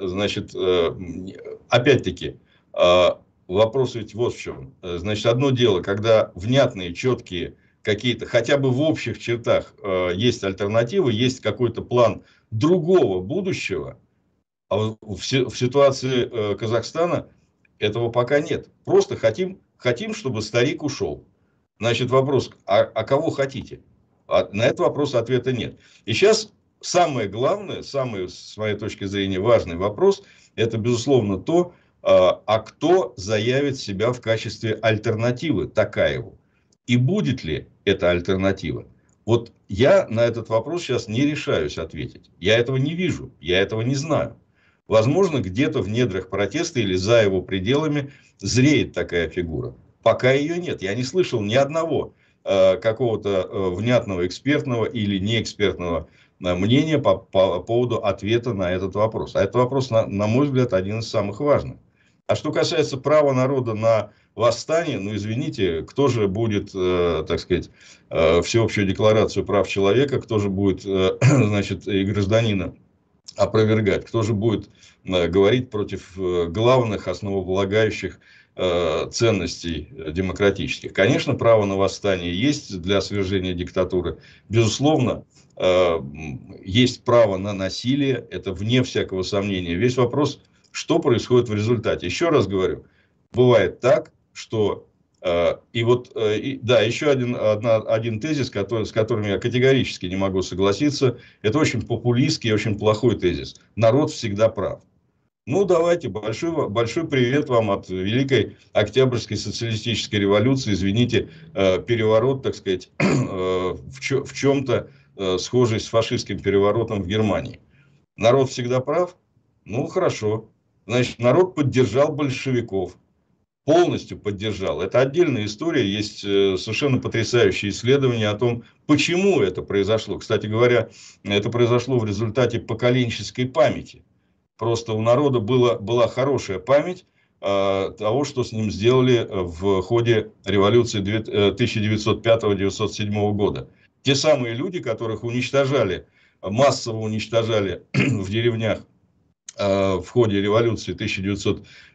значит, опять-таки, Вопрос ведь вот в чем. Э, значит, одно дело, когда внятные, четкие какие-то, хотя бы в общих чертах э, есть альтернативы, есть какой-то план другого будущего, а в, в ситуации э, Казахстана этого пока нет. Просто хотим, хотим, чтобы старик ушел. Значит, вопрос, а, а кого хотите? А на этот вопрос ответа нет. И сейчас самое главное, самый, с моей точки зрения, важный вопрос, это, безусловно, то, а, а кто заявит себя в качестве альтернативы Такаеву? И будет ли эта альтернатива? Вот я на этот вопрос сейчас не решаюсь ответить. Я этого не вижу, я этого не знаю. Возможно, где-то в недрах протеста или за его пределами зреет такая фигура. Пока ее нет. Я не слышал ни одного какого-то внятного экспертного или неэкспертного мнения по, по поводу ответа на этот вопрос. А этот вопрос, на, на мой взгляд, один из самых важных. А что касается права народа на восстание, ну извините, кто же будет, э, так сказать, э, всеобщую декларацию прав человека, кто же будет, э, значит, и гражданина опровергать, кто же будет э, говорить против э, главных основополагающих э, ценностей демократических. Конечно, право на восстание есть для свержения диктатуры. Безусловно, есть право на насилие, это вне всякого сомнения. Весь вопрос, что происходит в результате. Еще раз говорю, бывает так, что и вот, э, и, да, еще один, одна, один тезис, который, с которым я категорически не могу согласиться, это очень популистский, очень плохой тезис. Народ всегда прав. Ну, давайте, большой, большой привет вам от Великой Октябрьской социалистической революции. Извините, э, переворот, так сказать, в чем-то схожий с фашистским переворотом в Германии. Народ всегда прав? Ну, хорошо. Значит, народ поддержал большевиков полностью поддержал. Это отдельная история, есть э, совершенно потрясающие исследования о том, почему это произошло. Кстати говоря, это произошло в результате поколенческой памяти. Просто у народа было, была хорошая память э, того, что с ним сделали в ходе революции 1905-1907 э, года. Те самые люди, которых уничтожали, массово уничтожали в деревнях Э, в ходе революции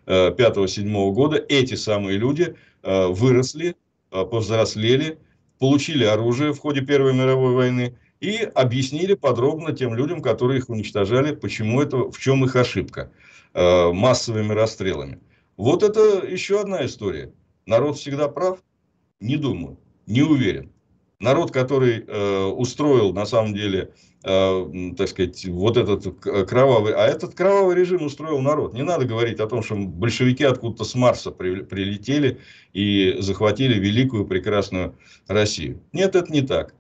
1905-1907 года эти самые люди э, выросли, э, повзрослели, получили оружие в ходе Первой мировой войны и объяснили подробно тем людям, которые их уничтожали, почему это, в чем их ошибка массовыми расстрелами. Вот это еще одна история. Народ всегда прав? Не думаю, не уверен. Народ, который устроил на самом деле Э, так сказать, вот этот кровавый, а этот кровавый режим устроил народ. Не надо говорить о том, что большевики откуда-то с Марса при, прилетели и захватили великую прекрасную Россию. Нет, это не так.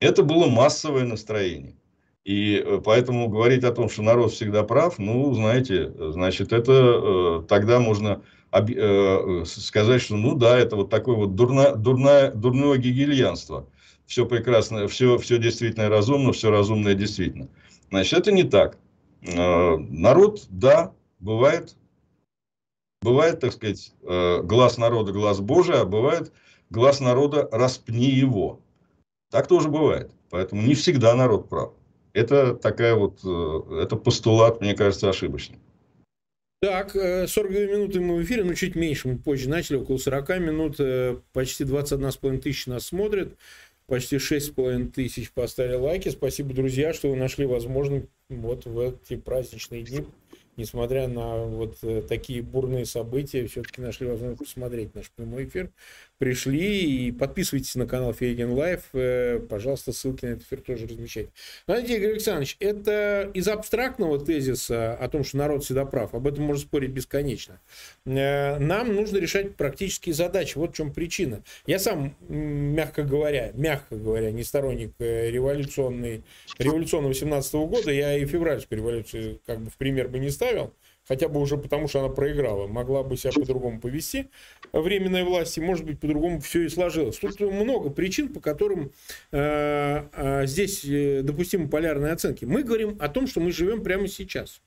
Это было массовое настроение. И э, поэтому говорить о том, что народ всегда прав, ну, знаете, значит, это э, тогда можно э, сказать, что ну да, это вот такое вот дурна, дурное, дурное гигельянство все прекрасно, все, все действительно разумно, все разумное действительно. Значит, это не так. Э, народ, да, бывает, бывает, так сказать, э, глаз народа, глаз Божий, а бывает глаз народа, распни его. Так тоже бывает. Поэтому не всегда народ прав. Это такая вот, э, это постулат, мне кажется, ошибочный. Так, 42 минуты мы в эфире, но чуть меньше, мы позже начали, около 40 минут, почти 21,5 тысяч нас смотрят почти 6,5 тысяч поставили лайки. Спасибо, друзья, что вы нашли возможность вот в эти праздничные дни несмотря на вот э, такие бурные события, все-таки нашли возможность посмотреть наш прямой эфир. Пришли и подписывайтесь на канал Фейгин Live. Э, пожалуйста, ссылки на этот эфир тоже размещайте. Знаете, Игорь Александрович, это из абстрактного тезиса о том, что народ всегда прав. Об этом можно спорить бесконечно. Э, нам нужно решать практические задачи. Вот в чем причина. Я сам, мягко говоря, мягко говоря, не сторонник революционной, революционного 17 года. Я и февральскую революцию как бы в пример бы не ставил, хотя бы уже потому, что она проиграла, могла бы себя по-другому повести временная власть, и, может быть, по-другому все и сложилось. Тут много причин, по которым э, э, здесь э, допустимы полярные оценки. Мы говорим о том, что мы живем прямо сейчас.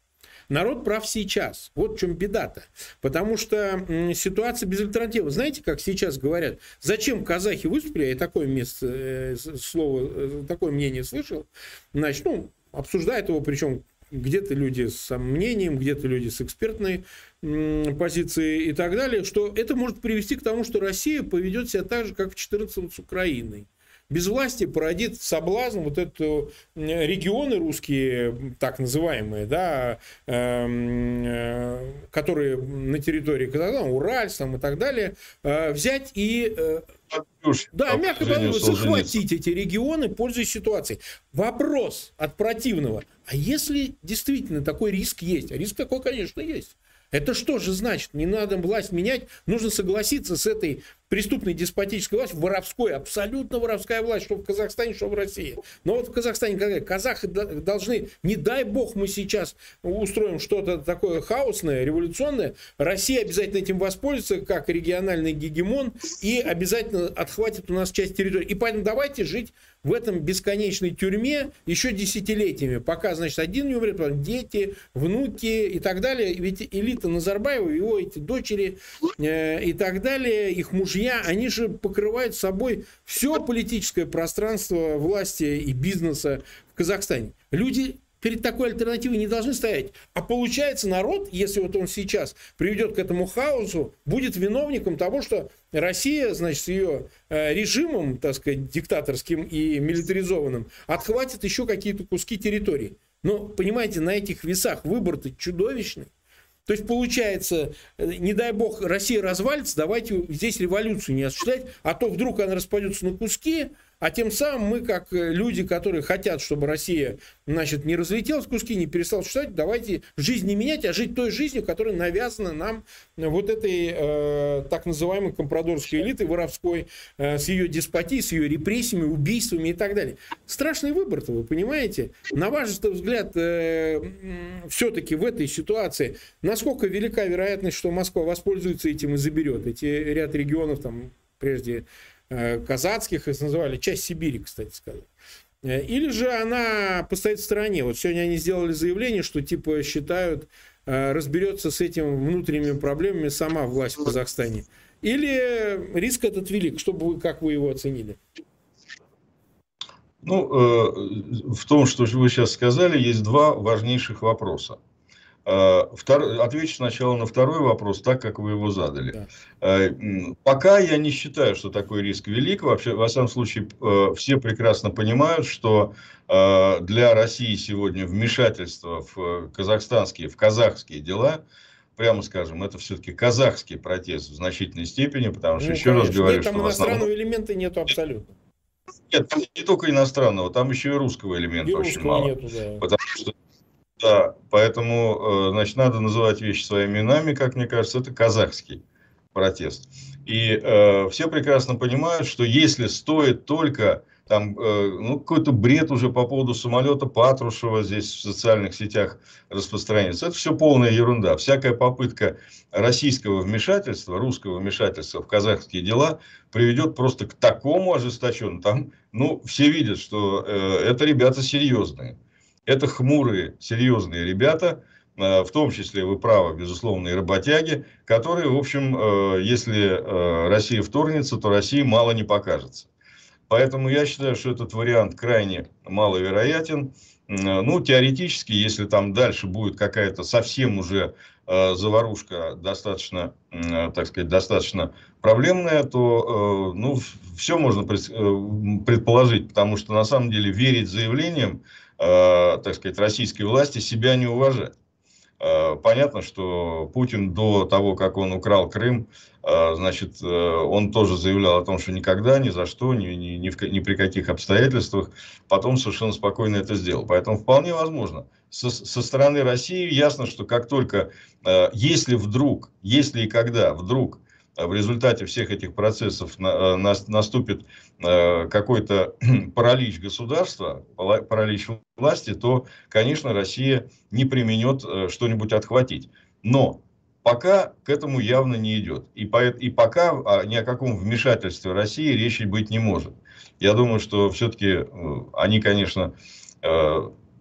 Народ прав сейчас. Вот в чем беда-то. Потому что ситуация без альтернативы. Знаете, как сейчас говорят, зачем казахи выступили, я такое место, э, слово, э, такое мнение слышал, значит, ну, обсуждает его, причем где-то люди с сомнением, где-то люди с экспертной позицией и так далее, что это может привести к тому, что Россия поведет себя так же, как в 2014 с Украиной. Без власти породит соблазн вот это регионы русские, так называемые, да, эм, э, которые на территории Казахстана, Уральск там, и так далее, э, взять и э, да, мягко говоря, захватить эти регионы, пользуясь ситуацией. Вопрос от противного. А если действительно такой риск есть? А риск такой, конечно, есть. Это что же значит? Не надо власть менять, нужно согласиться с этой преступной деспотической власти, воровской, абсолютно воровская власть, что в Казахстане, что в России. Но вот в Казахстане, когда казахи должны, не дай бог мы сейчас устроим что-то такое хаосное, революционное, Россия обязательно этим воспользуется, как региональный гегемон, и обязательно отхватит у нас часть территории. И поэтому давайте жить в этом бесконечной тюрьме еще десятилетиями, пока, значит, один не умрет, потом дети, внуки и так далее. Ведь элита Назарбаева, его эти дочери э, и так далее, их мужья, они же покрывают собой все политическое пространство власти и бизнеса в Казахстане. Люди перед такой альтернативой не должны стоять. А получается, народ, если вот он сейчас приведет к этому хаосу, будет виновником того, что Россия, значит, с ее э, режимом, так сказать, диктаторским и милитаризованным, отхватит еще какие-то куски территории. Но, понимаете, на этих весах выбор-то чудовищный. То есть, получается, э, не дай бог, Россия развалится, давайте здесь революцию не осуществлять, а то вдруг она распадется на куски, а тем самым мы, как э, люди, которые хотят, чтобы Россия значит, не разлетелась в куски, не перестала существовать, давайте жизнь не менять, а жить той жизнью, которая навязана нам вот этой э, так называемой компрадорской элитой воровской, э, с ее деспотией, с ее репрессиями, убийствами и так далее. Страшный выбор-то, вы понимаете? На ваш взгляд, э, все-таки в этой ситуации, насколько велика вероятность, что Москва воспользуется этим и заберет эти ряд регионов, там, прежде Э, казацких, их называли, часть Сибири, кстати сказать. Э, или же она постоит в стороне. Вот сегодня они сделали заявление, что типа считают, э, разберется с этими внутренними проблемами сама власть в Казахстане. Или риск этот велик? Что бы вы, как вы его оценили? Ну, в том, что вы сейчас сказали, есть два важнейших вопроса. Э, втор... Отвечу сначала на второй вопрос, так как вы его задали. Да. Э, пока я не считаю, что такой риск велик. Вообще, во всяком случае, э, все прекрасно понимают, что для России сегодня вмешательство в казахстанские, в казахские дела, прямо скажем, это все-таки казахский протест в значительной степени, потому что, ну, еще конечно, раз говорю, нет, там что иностранного основном... элемента нет абсолютно. Нет, не только иностранного, там еще и русского элемента и очень русского мало. Нету, да. Потому что да, поэтому, э, значит, надо называть вещи своими именами, как мне кажется, это казахский протест. И э, все прекрасно понимают, что если стоит только там э, ну, какой-то бред уже по поводу самолета Патрушева здесь в социальных сетях распространяется. Это все полная ерунда. Всякая попытка российского вмешательства, русского вмешательства в казахские дела приведет просто к такому ожесточенному. Там, ну, все видят, что э, это ребята серьезные. Это хмурые, серьезные ребята, э, в том числе, вы правы, безусловно, и работяги, которые, в общем, э, если э, Россия вторгнется, то России мало не покажется. Поэтому я считаю, что этот вариант крайне маловероятен. Ну, теоретически, если там дальше будет какая-то совсем уже заварушка достаточно, так сказать, достаточно проблемная, то, ну, все можно предположить, потому что на самом деле верить заявлениям так сказать, российской власти себя не уважать. Э, понятно, что Путин до того, как он украл Крым, э, значит, он тоже заявлял о том, что никогда, ни за что, ни, ни, ни, в, ни при каких обстоятельствах, потом совершенно спокойно это сделал. Поэтому вполне возможно. Со, со стороны России ясно, что как только, если вдруг, если и когда вдруг Э, в результате всех этих процессов э, наступит э, какой-то паралич государства, паралич власти, то, конечно, Россия не применет что-нибудь отхватить. Но пока к этому явно не идет. И, по, и пока ни о каком вмешательстве России речи быть не может. Я думаю, что все-таки они, конечно,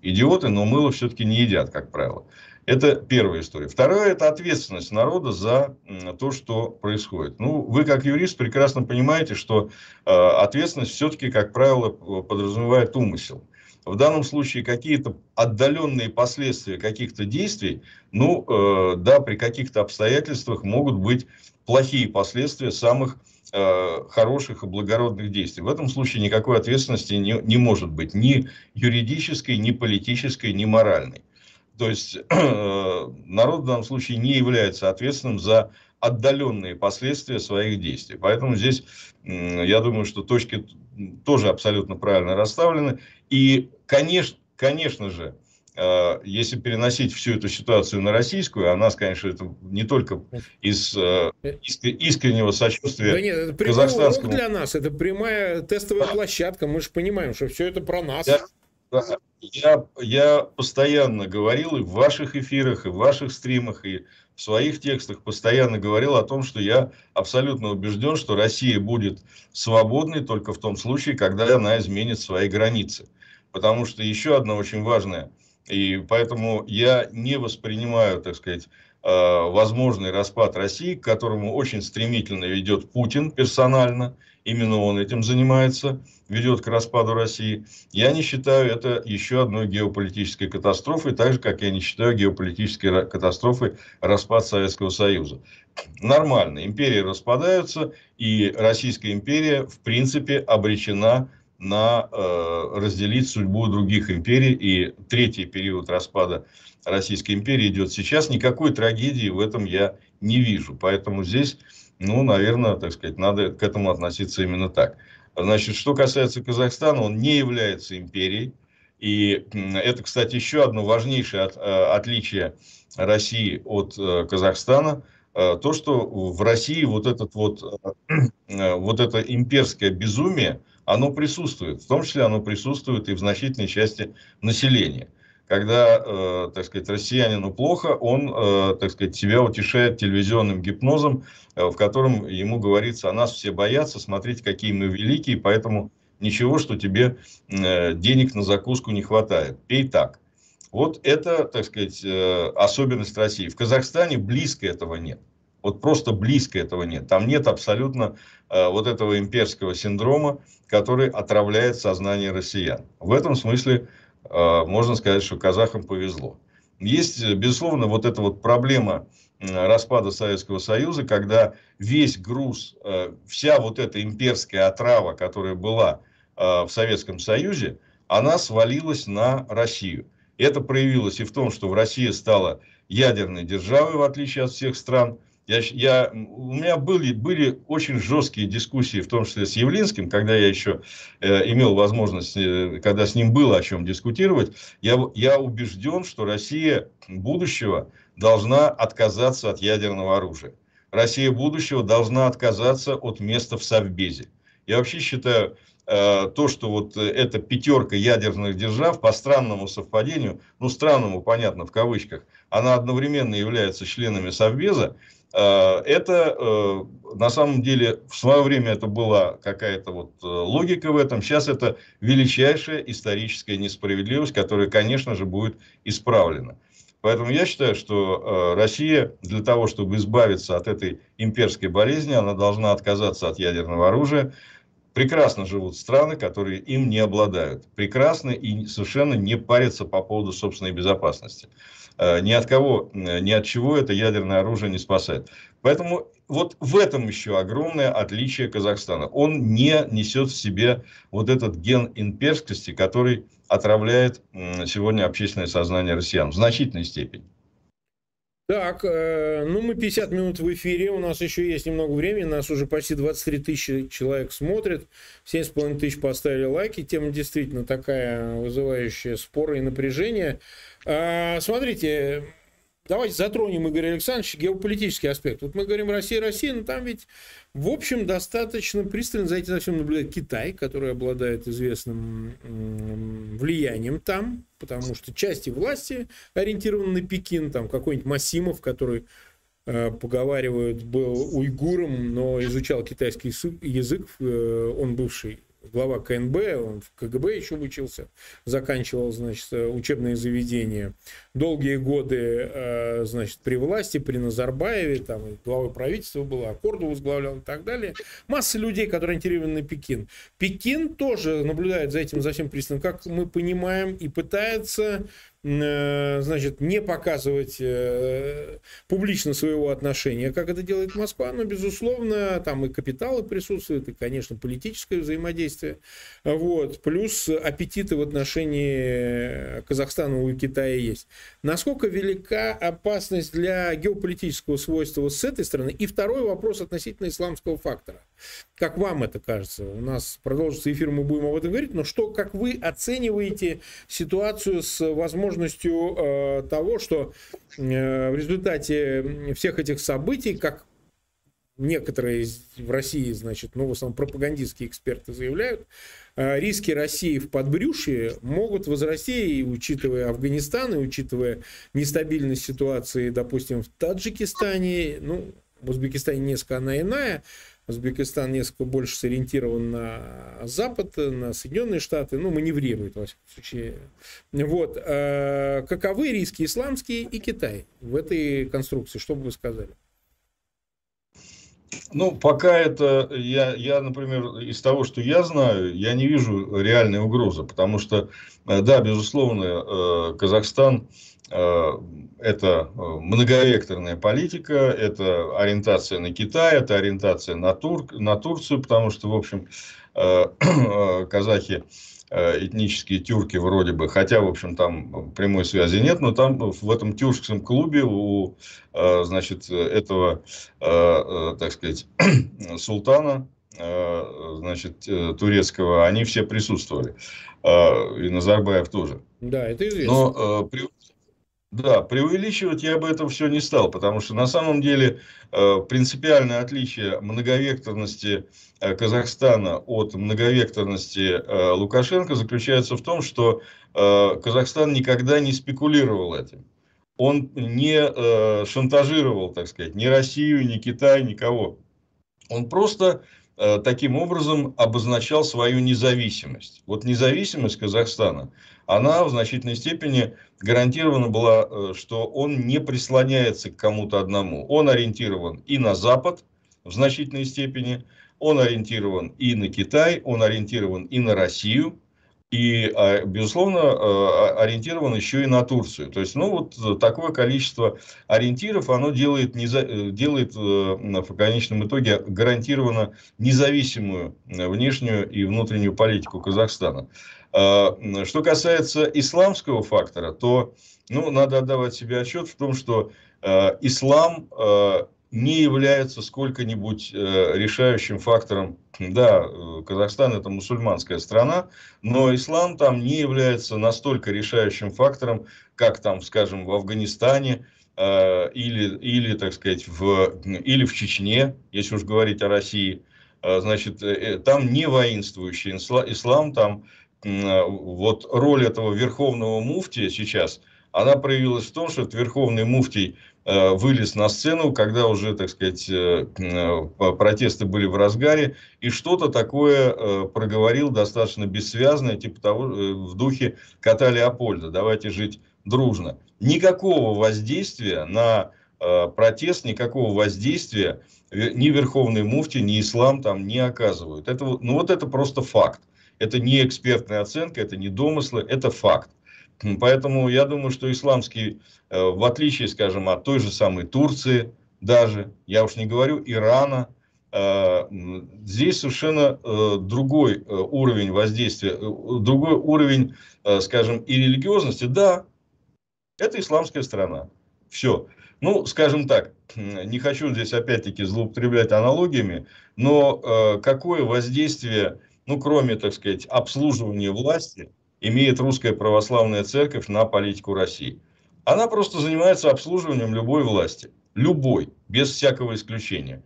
идиоты, но мыло все-таки не едят, как правило. Это первая история. Второе – это ответственность народа за то, что происходит. Ну, вы как юрист прекрасно понимаете, что э, ответственность все-таки, как правило, подразумевает умысел. В данном случае какие-то отдаленные последствия каких-то действий, ну, э, да, при каких-то обстоятельствах могут быть плохие последствия самых э, хороших и благородных действий. В этом случае никакой ответственности не, не может быть ни юридической, ни политической, ни моральной. То есть народ в данном случае не является ответственным за отдаленные последствия своих действий. Поэтому здесь, я думаю, что точки тоже абсолютно правильно расставлены. И, конечно, конечно же, э, если переносить всю эту ситуацию на российскую, а нас, конечно, это не только из э, искреннего сочувствия да нет, это казахстанскому... для нас, это прямая тестовая площадка, мы же понимаем, что все это про нас. Я, я, я постоянно говорил и в ваших эфирах, и в ваших стримах, и в своих текстах постоянно говорил о том, что я абсолютно убежден, что Россия будет свободной только в том случае, когда она изменит свои границы. Потому что еще одно очень важное, и поэтому я не воспринимаю, так сказать, э, возможный распад России, к которому очень стремительно ведет Путин персонально, именно он этим занимается, ведет к распаду России. Я не считаю это еще одной геополитической катастрофой, так же, как я не считаю геополитической катастрофой распад Советского Союза. Нормально, империи распадаются, и Российская империя, в принципе, обречена на э, разделить судьбу других империй. И третий период распада Российской империи идет сейчас. Никакой трагедии в этом я не вижу. Поэтому здесь ну, наверное, так сказать, надо к этому относиться именно так. Значит, что касается Казахстана, он не является империей. И это, кстати, еще одно важнейшее от, э, отличие России от э, Казахстана. Э, то, что в России вот, этот вот, вот это имперское безумие, оно присутствует. В том числе оно присутствует и в значительной части населения когда, э, так сказать, россиянину плохо, он, э, так сказать, себя утешает телевизионным гипнозом, э, в котором ему говорится, о нас все боятся, смотрите, какие мы великие, поэтому ничего, что тебе э, денег на закуску не хватает. Пей так. Вот это, так сказать, э, особенность России. В Казахстане близко этого нет. Вот просто близко этого нет. Там нет абсолютно э, вот этого имперского синдрома, который отравляет сознание россиян. В этом смысле а, можно сказать, что казахам повезло. Есть, безусловно, вот эта вот проблема распада Советского Союза, когда весь груз, э, вся вот эта имперская отрава, которая была э, в Советском Союзе, она свалилась на Россию. Это проявилось и в том, что в России стала ядерной державой, в отличие от всех стран – я, я, у меня были, были очень жесткие дискуссии, в том числе с Явлинским, когда я еще э, имел возможность, э, когда с ним было о чем дискутировать. Я, я убежден, что Россия будущего должна отказаться от ядерного оружия. Россия будущего должна отказаться от места в Совбезе. Я вообще считаю, э, то, что вот эта пятерка ядерных держав по странному совпадению, ну странному, понятно, в кавычках, она одновременно является членами Совбеза, Э, это э, на самом деле в свое время это была какая-то вот э, логика в этом. Сейчас это величайшая историческая несправедливость, которая, конечно же, будет исправлена. Поэтому я считаю, что Россия для того, чтобы избавиться от этой имперской болезни, она должна отказаться от ядерного оружия. Прекрасно живут страны, которые им не обладают. Прекрасно и совершенно не парятся по поводу собственной безопасности. Э, ни от кого, э, ни от чего это ядерное оружие не спасает. Поэтому вот в этом еще огромное отличие Казахстана. Он не несет в себе вот этот ген имперскости, который отравляет сегодня общественное сознание россиян в значительной степени. Так, э, ну мы 50 минут в эфире, у нас еще есть немного времени, нас уже почти 23 тысячи человек смотрит, 7,5 тысяч поставили лайки, тема действительно такая, вызывающая споры и напряжение. А, смотрите, давайте затронем, Игорь Александрович, геополитический аспект. Вот мы говорим Россия, Россия, но там ведь, в общем, достаточно пристально за этим всем наблюдает Китай, который обладает известным влиянием там, потому что части власти ориентированы на Пекин, там какой-нибудь Масимов, который э, поговаривают, был уйгуром, но изучал китайский язык, э, он бывший глава КНБ, он в КГБ еще учился, заканчивал, значит, учебное заведение. Долгие годы, э, значит, при власти, при Назарбаеве, там, главой правительства было, Аккорду возглавлял и так далее. Масса людей, которые ориентированы на Пекин. Пекин тоже наблюдает за этим, за всем пристально, как мы понимаем, и пытается значит, не показывать э, публично своего отношения, как это делает Москва, но, безусловно, там и капиталы присутствуют, и, конечно, политическое взаимодействие. Вот. Плюс аппетиты в отношении Казахстана и Китая есть. Насколько велика опасность для геополитического свойства с этой стороны? И второй вопрос относительно исламского фактора – Как вам это кажется? У нас продолжится эфир, мы будем об этом говорить, но что, как вы оцениваете ситуацию с возможностью э, того, что э, в результате всех этих событий, как некоторые в России, значит, ну, в основном пропагандистские эксперты заявляют, э, риски России в подбрюшье могут возрасти, и учитывая Афганистан, и учитывая нестабильность ситуации, допустим, в Таджикистане, ну, в Узбекистане несколько она иная, Узбекистан несколько больше сориентирован на Запад, на Соединенные Штаты, ну, маневрирует, во всяком случае. Вот. Э, каковы риски исламские и Китай в этой конструкции? Что бы вы сказали? Ну, пока это, я, я, например, из того, что я знаю, я не вижу реальной угрозы, потому что, э, да, безусловно, э, Казахстан это многовекторная политика, это ориентация на Китай, это ориентация на, Тур, на Турцию, потому что, в общем, казахи Э, этнические тюрки вроде бы, хотя, в общем, там прямой связи нет, но там в этом тюркском клубе у, э, значит, этого, э, так сказать, султана, значит, турецкого, они все присутствовали. И Назарбаев тоже. Да, это известно. Но да, преувеличивать я бы это все не стал, потому что на самом деле э, принципиальное отличие многовекторности э, Казахстана от многовекторности э, Лукашенко заключается в том, что Казахстан никогда не спекулировал этим. Он не шантажировал, так сказать, ни Россию, ни Китай, никого. Он просто таким образом обозначал свою независимость. Вот независимость Казахстана, она в значительной степени гарантирована была, э, что он не прислоняется к кому-то одному. Он ориентирован и на Запад в значительной степени, он ориентирован и на Китай, он ориентирован и на Россию, и, а, безусловно, э, ориентирован еще и на Турцию. То есть, ну, вот такое количество ориентиров, оно делает, э, делает в конечном итоге гарантированно независимую внешнюю и внутреннюю политику Казахстана. А, что касается исламского фактора, то ну, надо отдавать себе отчет в том, что э, ислам э, не является сколько-нибудь э, решающим фактором. Да, э, Казахстан это мусульманская страна, но ислам там не является настолько решающим фактором, как там, скажем, в Афганистане или, или, так сказать, в, или в Чечне, если уж говорить о России. Значит, э, там не воинствующий ислам, там вот роль этого верховного муфтия сейчас, она проявилась в том, что этот верховный муфтий э, вылез на сцену, когда уже, так сказать, э, протесты были в разгаре, и что-то такое проговорил достаточно бессвязное, типа того, в духе кота Леопольда, давайте жить дружно. Никакого воздействия на протест, никакого воздействия ни Верховный Муфтий, ни Ислам там не оказывают. Это, ну вот это просто факт. Это не экспертная оценка, это не домыслы, это факт. Поэтому я думаю, что исламский, э, в отличие, скажем, от той же самой Турции, даже, я уж не говорю, Ирана, э, здесь совершенно э, другой уровень воздействия, другой уровень, скажем, и религиозности. Да, это исламская страна. Все. Ну, скажем так, не хочу здесь опять-таки злоупотреблять аналогиями, но какое воздействие ну, кроме, так сказать, обслуживания власти, имеет русская православная церковь на политику России. Она просто занимается обслуживанием любой власти. Любой, без всякого исключения.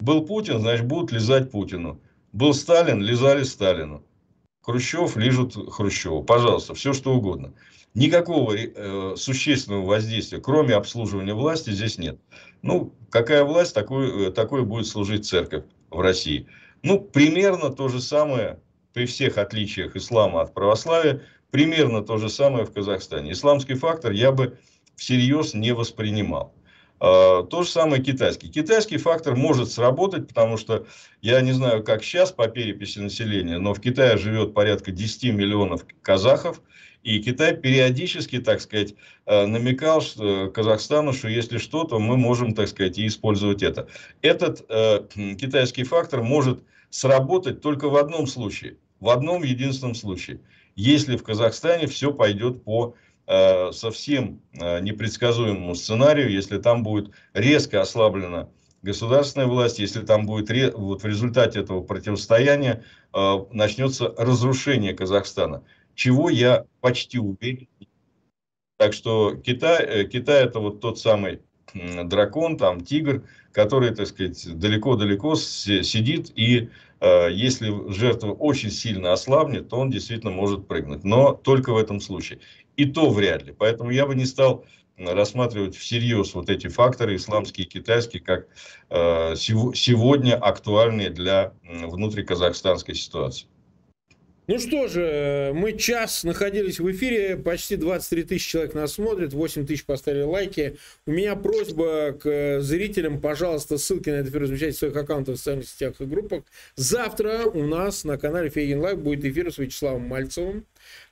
Был Путин, значит, будут лизать Путину. Был Сталин, лизали Сталину. Хрущев лижут Хрущеву. Пожалуйста, все что угодно. Никакого э, существенного воздействия, кроме обслуживания власти, здесь нет. Ну, какая власть, такой, э, такой будет служить церковь в России. Ну, примерно то же самое, при всех отличиях ислама от православия, примерно то же самое в Казахстане. Исламский фактор я бы всерьез не воспринимал. А, то же самое китайский. Китайский фактор может сработать, потому что я не знаю, как сейчас по переписи населения, но в Китае живет порядка 10 миллионов казахов. И Китай периодически, так сказать, э, намекал что, Казахстану, что если что, то мы можем, так сказать, и использовать это. Этот э, китайский фактор может сработать только в одном случае. В одном единственном случае. Если в Казахстане все пойдет по э, совсем э, непредсказуемому сценарию, если там будет резко ослаблена государственная власть, если там будет вот в результате этого противостояния э, начнется разрушение Казахстана, чего я почти уверен. Так что Китай, Китай это вот тот самый дракон, там тигр, который, так сказать, далеко-далеко сидит и э, если жертва очень сильно ослабнет, то он действительно может прыгнуть. Но только в этом случае. И то вряд ли. Поэтому я бы не стал рассматривать всерьез вот эти факторы, исламские и китайские, как э, сегодня актуальные для внутриказахстанской ситуации. Ну что же, мы час находились в эфире, почти 23 тысячи человек нас смотрят, 8 тысяч поставили лайки. У меня просьба к зрителям, пожалуйста, ссылки на этот эфир размещайте в своих аккаунтах в социальных сетях и группах. Завтра у нас на канале Фейгин Live будет эфир с Вячеславом Мальцевым.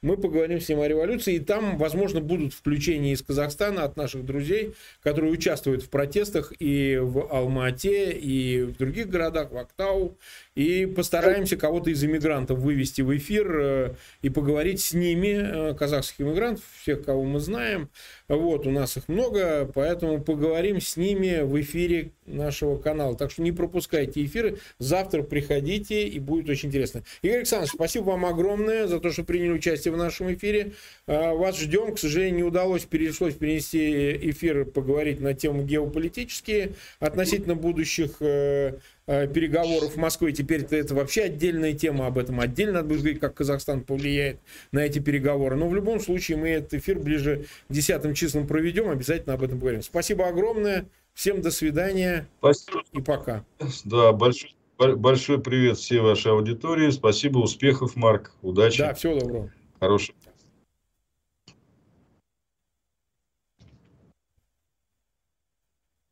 Мы поговорим с ним о революции, и там, возможно, будут включения из Казахстана от наших друзей, которые участвуют в протестах и в Алмате, и в других городах, в Актау. И постараемся кого-то из иммигрантов вывести в эфир э, и поговорить с ними, э, казахских иммигрантов, всех, кого мы знаем. Вот, у нас их много, поэтому поговорим с ними в эфире нашего канала. Так что не пропускайте эфиры. Завтра приходите, и будет очень интересно. Игорь Александрович, спасибо вам огромное за то, что приняли участие в нашем эфире. А, вас ждем. К сожалению, не удалось, пришлось перенести эфир, поговорить на тему геополитические относительно будущих э, переговоров в Москве. Теперь это, это вообще отдельная тема, об этом отдельно надо будет говорить, как Казахстан повлияет на эти переговоры. Но в любом случае мы этот эфир ближе к 10 числам проведем, обязательно об этом поговорим. Спасибо огромное, всем до свидания Спасибо. и пока. Да, большой, большой привет всей вашей аудитории, спасибо, успехов, Марк, удачи. Да, всего доброго. Хорошего.